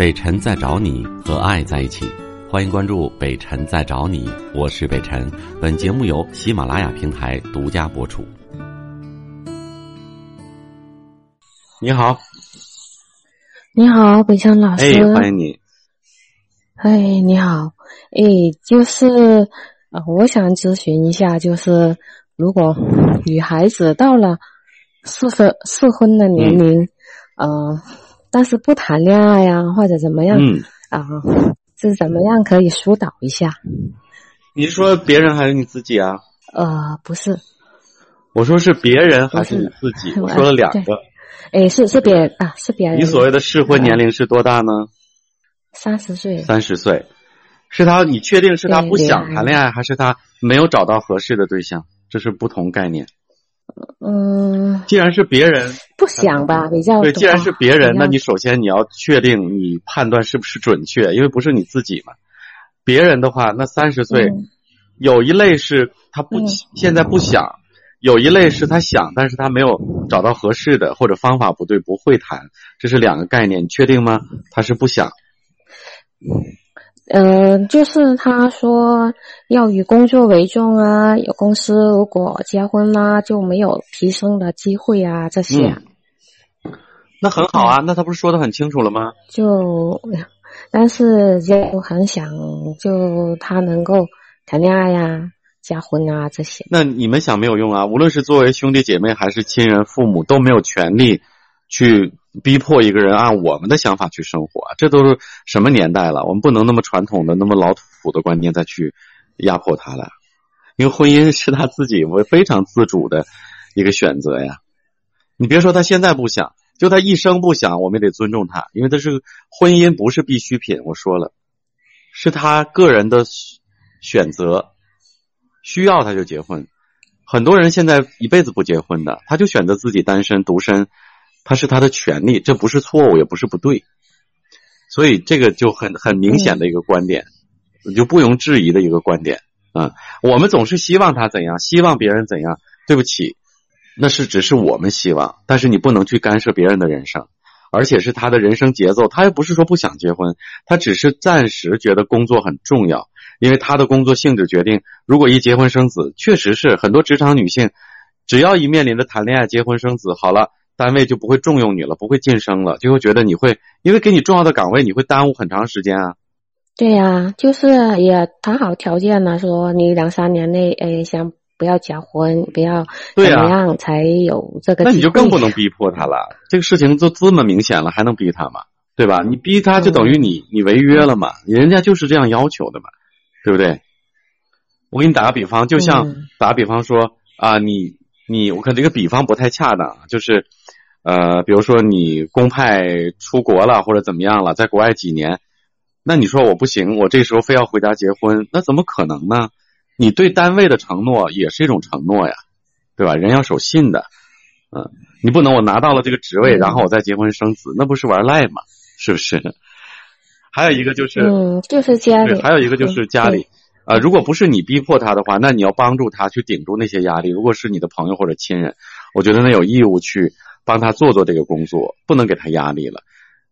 北辰在找你和爱在一起，欢迎关注北辰在找你，我是北辰。本节目由喜马拉雅平台独家播出。你好，你好，北辰老师。哎，欢迎你。哎，你好，哎，就是呃，我想咨询一下，就是如果女孩子到了适婚适婚的年龄，呃，但是不谈恋爱呀，或者怎么样，嗯，啊，是怎么样可以疏导一下？你是说别人还是你自己啊？呃，不是，我说是别人还是你自己？我说了两个。哎，是是别人啊，是别人。你所谓的适婚年龄是多大呢？三十岁，三十岁。是他？你确定是他不想谈恋爱，还是他没有找到合适的对象？这是不同概念。嗯，既然是别人，不想吧，比较对，既然是别人，那你首先你要确定你判断是不是准确，因为不是你自己嘛。别人的话，那三十岁嗯有一类是他不嗯现在不想，有一类是他想，但是他没有找到合适的，或者方法不对，不会谈，这是两个概念，你确定吗？他是不想，嗯，就是他说要以工作为重啊，有公司如果结婚啦、就没有提升的机会啊，这些、嗯那很好啊，那他不是说的很清楚了吗？就，但是就很想就他能够谈恋爱呀、结婚啊这些。那你们想没有用啊！无论是作为兄弟姐妹还是亲人、父母，都没有权利去逼迫一个人按我们的想法去生活。这都是什么年代了？我们不能那么传统的、那么老土的观念再去压迫他了。因为婚姻是他自己为非常自主的一个选择呀。你别说他现在不想，就他一生不想，我们也得尊重他，因为他是婚姻不是必需品。我说了，是他个人的选择。需要他就结婚，很多人现在一辈子不结婚的，他就选择自己单身独身，他是他的权利，这不是错误，也不是不对，所以这个就很很明显的一个观点，就不容置疑的一个观点啊、我们总是希望他怎样，希望别人怎样，对不起，那是只是我们希望，但是你不能去干涉别人的人生。而且是他的人生节奏，他又不是说不想结婚，他只是暂时觉得工作很重要，因为他的工作性质决定，如果一结婚生子，确实是很多职场女性，只要一面临着谈恋爱、结婚生子，好了，单位就不会重用你了，不会晋升了，就会觉得你会，因为给你重要的岗位，你会耽误很长时间啊。对呀、就是也谈好条件了，说你两三年内，哎，想不要结婚，不要怎对呀么样才有这个那你就更不能逼迫他了，这个事情都这么明显了，还能逼他吗？对吧？你逼他就等于你你违约了嘛，人家就是这样要求的嘛，对不对？我给你打个比方，就像嗯打个比方说啊，你你我看这个比方不太恰当，就是呃，比如说你公派出国了或者怎么样了，在国外几年，那你说我不行，我这时候非要回家结婚，那怎么可能呢？你对单位的承诺也是一种承诺呀，对吧？人要守信的，嗯，你不能我拿到了这个职位，嗯然后我再结婚生子，那不是玩赖吗？是不是？还有一个就是，嗯，就是家里，还有一个就是家里，啊、如果不是你逼迫他的话，那你要帮助他去顶住那些压力。如果是你的朋友或者亲人，我觉得那有义务去帮他做做这个工作，不能给他压力了。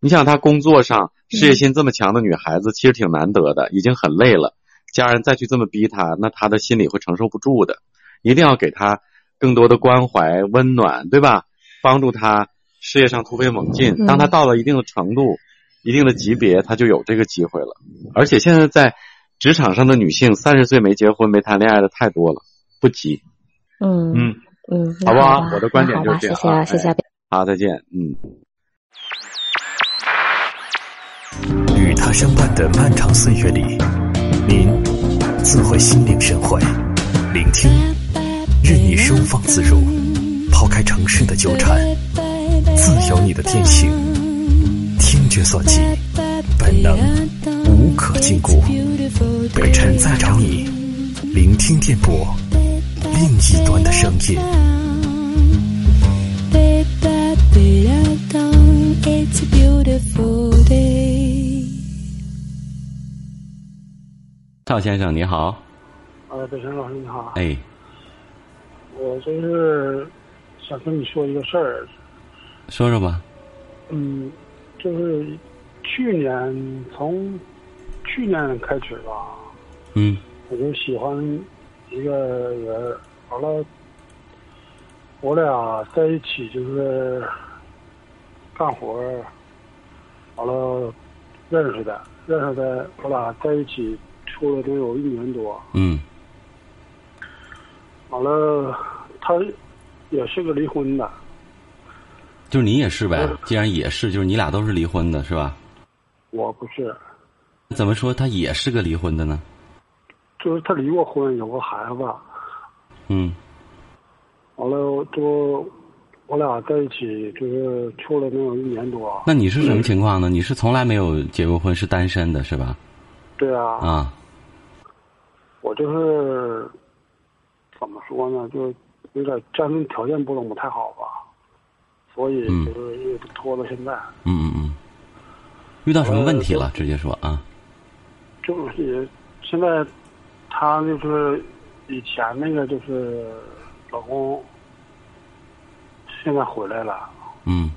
你想，他工作上事业心这么强的女孩子，其实挺难得的，已经很累了，家人再去这么逼他，那他的心里会承受不住的。一定要给他更多的关怀、温暖，对吧？帮助他事业上突飞猛进。嗯当他到了一定的程度、一定的级别，他就有这个机会了。而且现在在职场上的女性，三十岁没结婚、没谈恋爱的太多了，不急。嗯嗯，嗯，好不好我的观点就是这样啊谢谢啊，谢谢。好，再见。嗯。与他相伴的漫长岁月里，您自会心领神会。聆听，任你收放自如，抛开城市的纠缠，自由你的天性。听觉所及，本能无可禁锢。北辰在找你，聆听电波，另一端的声音。赵先生你好，呃，北辰老师你好，哎，我就是想跟你说一个事儿，说说吧。嗯，就是去年从去年开始吧，嗯。我就喜欢一个人，完了，我俩在一起就是干活儿，完了认识的，认识的，我俩在一起处了得有一年多，嗯完了，他也是个离婚的，就是你也是呗嗯？既然也是，就是你俩都是离婚的，是吧？我不是，怎么说他也是个离婚的呢？就是他离过婚，有个孩子，嗯完了就我俩在一起就是处了能有一年多，那你是什么情况呢？你是从来没有结过婚，是单身的，是吧？对啊，啊，我就是怎么说呢，就有点家庭条件不怎么太好吧，所以嗯就是一直拖到现在，嗯嗯嗯，遇到什么问题了？直接说啊。就是现在他就是以前那个就是老公，现在回来了，嗯，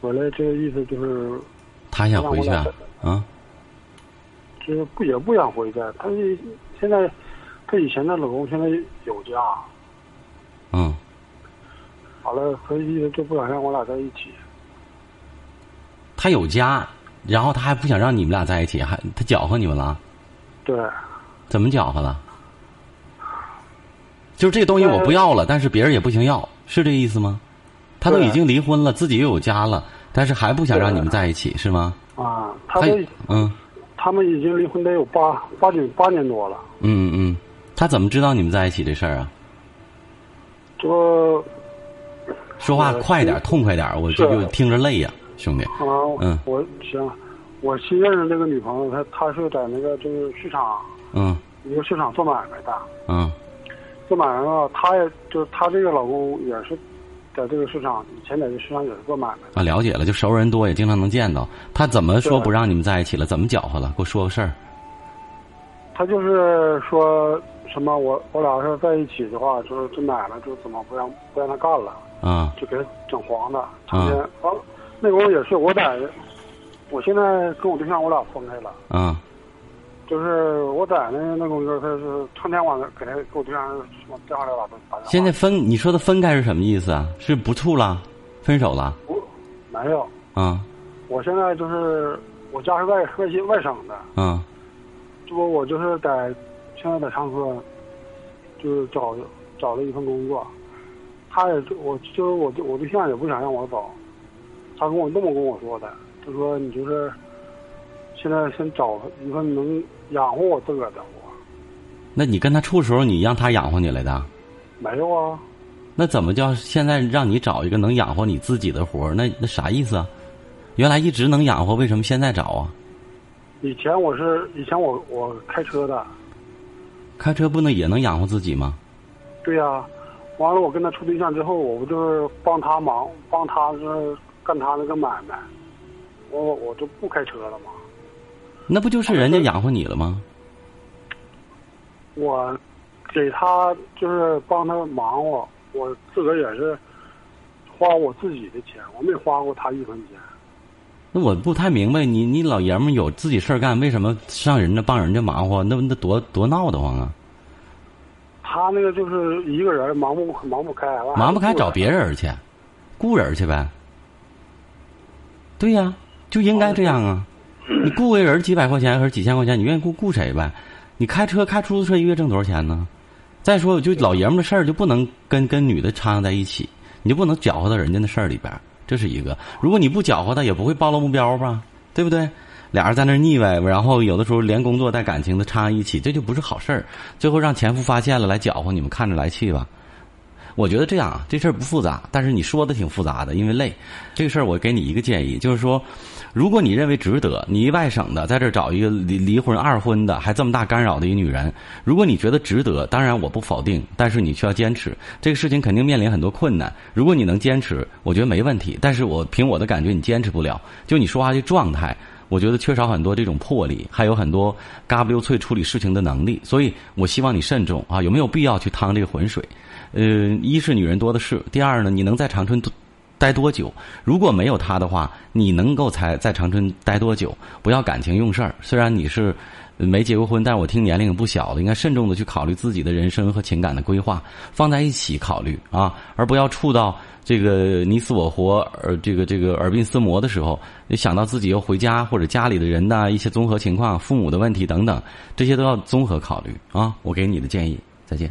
回来这个意思就是他想回去啊？啊，就是不也不想回去，他现在他以前的老公现在有家，嗯，完了所以意思就不想让我俩在一起。他有家，然后他还不想让你们俩在一起，还他搅和你们了？对，怎么搅和了？就是这个东西我不要了，但是别人也不行要，是这意思吗？他都已经离婚了，自己又有家了，但是还不想让你们在一起，是吗？啊，他他嗯他们已经离婚得有八八九八年多了，嗯嗯，他怎么知道你们在一起这事儿啊？就说话呃快点，是痛快点，我这就听着累呀，兄弟。啊，嗯。我行，我新认识这个女朋友，她她是在那个就是市场嗯。一个市场做买卖的，嗯。做买卖的，她也就是她这个老公也是在这个市场，以前在这市场也是做买卖的。啊，了解了，就熟人多，也经常能见到。他怎么说不让你们在一起了？怎么搅和了？给我说个事儿。他就是说什么我我俩要是在一起的话，就是这买了就怎么不让不让他干了，啊就给他整黄的。成天完了，那会儿也是我在，我现在跟我对象我俩分开了。啊就是我在那那工作，他是成天晚上给他给我对象电话里打打。现在分，你说的分开是什么意思啊？是不处了，分手了？不没有，啊。我现在就是我家是外外县外省的，啊。这不我就是在现在在长春，就是找找了一份工作，他也我就是我我对象也不想让我走，他跟我这么跟我说的，他说你就是现在先找一份能养活我自个儿的活，那你跟他处的时候，你让他养活你来的？没有啊。那怎么叫现在让你找一个能养活你自己的活儿？那那啥意思啊？原来一直能养活，为什么现在找啊？以前我是以前我我开车的，开车不能也能养活自己吗？对呀、完了我跟他处对象之后，我不就是帮他忙，帮他是干他那个买卖，我我就不开车了嘛。那不就是人家养活你了吗？我给他就是帮他忙活，我自个儿也是花我自己的钱，我没花过他一分钱。那我不太明白，你你老爷们儿有自己事儿干，为什么上人家帮人家忙活？那那多多闹得慌啊！他那个就是一个人忙不忙不开，忙不开找别人去，雇人去呗。对呀，就应该这样啊！你雇个人几百块钱还是几千块钱，你愿意雇雇谁呗？你开车开出租车一月挣多少钱呢？再说，就老爷们的事儿就不能跟跟女的掺和在一起，你就不能搅和到人家的事儿里边，这是一个。如果你不搅和他，也不会暴露目标吧？对不对？俩人在那腻歪，然后有的时候连工作带感情的掺和一起，这就不是好事儿。最后让前夫发现了来搅和你们，看着来气吧。我觉得这样啊，这事儿不复杂，但是你说的挺复杂的，因为累。这个事儿我给你一个建议，就是说，如果你认为值得，你一外省的在这儿找一个离离婚二婚的，还这么大干扰的一女人，如果你觉得值得，当然我不否定，但是你需要坚持。这个事情肯定面临很多困难，如果你能坚持，我觉得没问题。但是我凭我的感觉，你坚持不了，就你说话这状态。我觉得缺少很多这种魄力，还有很多嘎不溜脆处理事情的能力，所以我希望你慎重啊！有没有必要去趟这个浑水？呃，一是女人多的是，第二呢，你能在长春待多久？如果没有他的话，你能够才在长春待多久？不要感情用事儿。虽然你是没结过婚，但是我听年龄也不小了，应该慎重的去考虑自己的人生和情感的规划，放在一起考虑啊，而不要触到这个你死我活，而这个这个耳鬓厮磨的时候，想到自己要回家或者家里的人呐一些综合情况、父母的问题等等，这些都要综合考虑啊。我给你的建议，再见。